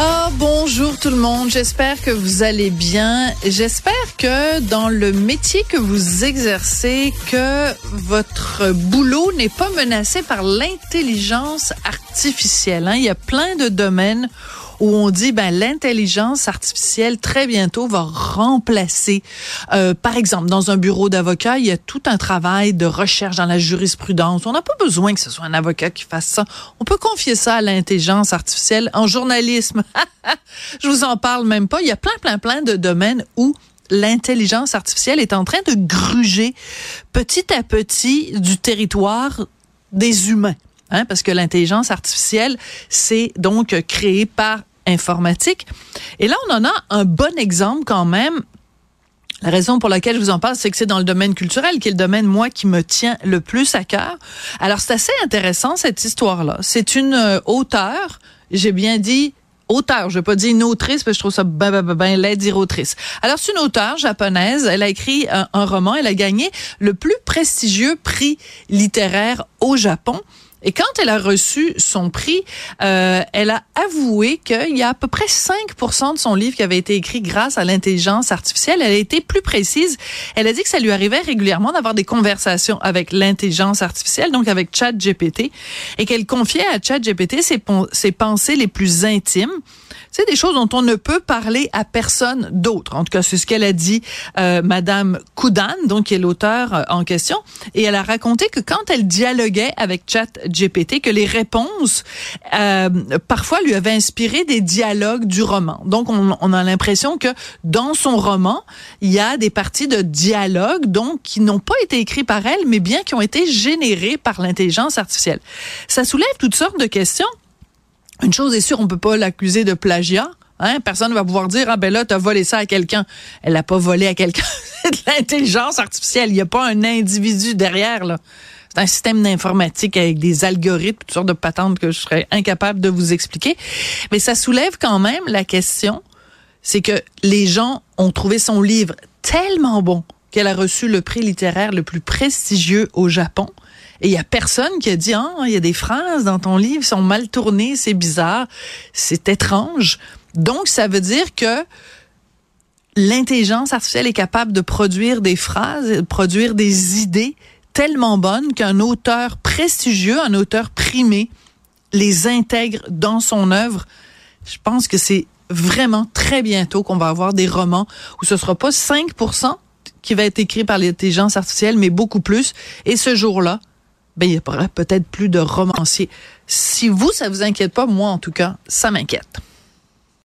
Oh, bonjour tout le monde. J'espère que vous allez bien. J'espère que dans le métier que vous exercez, que votre boulot n'est pas menacé par l'intelligence artificielle. Hein. Il y a plein de domaines où on dit ben l'intelligence artificielle très bientôt va remplacer. Euh, par exemple, dans un bureau d'avocat, il y a tout un travail de recherche dans la jurisprudence. On n'a pas besoin que ce soit un avocat qui fasse ça. On peut confier ça à l'intelligence artificielle en journalisme. Je vous en parle même pas. Il y a plein, plein, plein de domaines où l'intelligence artificielle est en train de gruger petit à petit du territoire des humains. Hein, parce que l'intelligence artificielle, c'est donc créé par informatique. Et là, on en a un bon exemple quand même la raison pour laquelle je vous en parle, c'est que c'est dans le domaine culturel, qui est le domaine, moi, qui me tient le plus à cœur. Alors, c'est assez intéressant, cette histoire-là. C'est une euh, auteure, j'ai bien dit auteur, je vais pas dire une autrice, parce que je trouve ça ben, ben, ben, ben dire autrice. Alors, c'est une auteure japonaise, elle a écrit un roman, elle a gagné le plus prestigieux prix littéraire au Japon. Et quand elle a reçu son prix, euh, elle a avoué qu'il y a à peu près 5% de son livre qui avait été écrit grâce à l'intelligence artificielle. Elle a été plus précise. Elle a dit que ça lui arrivait régulièrement d'avoir des conversations avec l'intelligence artificielle, donc avec ChatGPT, et qu'elle confiait à ChatGPT ses, ses pensées les plus intimes c'est des choses dont on ne peut parler à personne d'autre. En tout cas, c'est ce qu'elle a dit euh, Madame Koudan, donc qui est l'auteur euh, en question, et elle a raconté que quand elle dialoguait avec ChatGPT, que les réponses euh, parfois lui avaient inspiré des dialogues du roman. Donc, on, a l'impression que dans son roman, il y a des parties de dialogue, donc qui n'ont pas été écrits par elle, mais bien qui ont été générées par l'intelligence artificielle. Ça soulève toutes sortes de questions. Une chose est sûre, on peut pas l'accuser de plagiat. Hein? Personne ne va pouvoir dire, ah ben là, t'as volé ça à quelqu'un. Elle l'a pas volé à quelqu'un. C'est de l'intelligence artificielle. Il n'y a pas un individu derrière, là. C'est un système d'informatique avec des algorithmes, toutes sortes de patentes que je serais incapable de vous expliquer. Mais ça soulève quand même la question, c'est que les gens ont trouvé son livre tellement bon qu'elle a reçu le prix littéraire le plus prestigieux au Japon. Et il y a personne qui a dit, ah, il y a des phrases dans ton livre sont mal tournées, c'est bizarre, c'est étrange. Donc, ça veut dire que l'intelligence artificielle est capable de produire des phrases, de produire des idées tellement bonnes qu'un auteur prestigieux, un auteur primé, les intègre dans son œuvre. Je pense que c'est vraiment très bientôt qu'on va avoir des romans où ce sera pas 5% qui va être écrit par l'intelligence artificielle, mais beaucoup plus. Et ce jour-là, ben, il y aura peut-être plus de romanciers. Si vous, ça vous inquiète pas, moi, en tout cas, ça m'inquiète.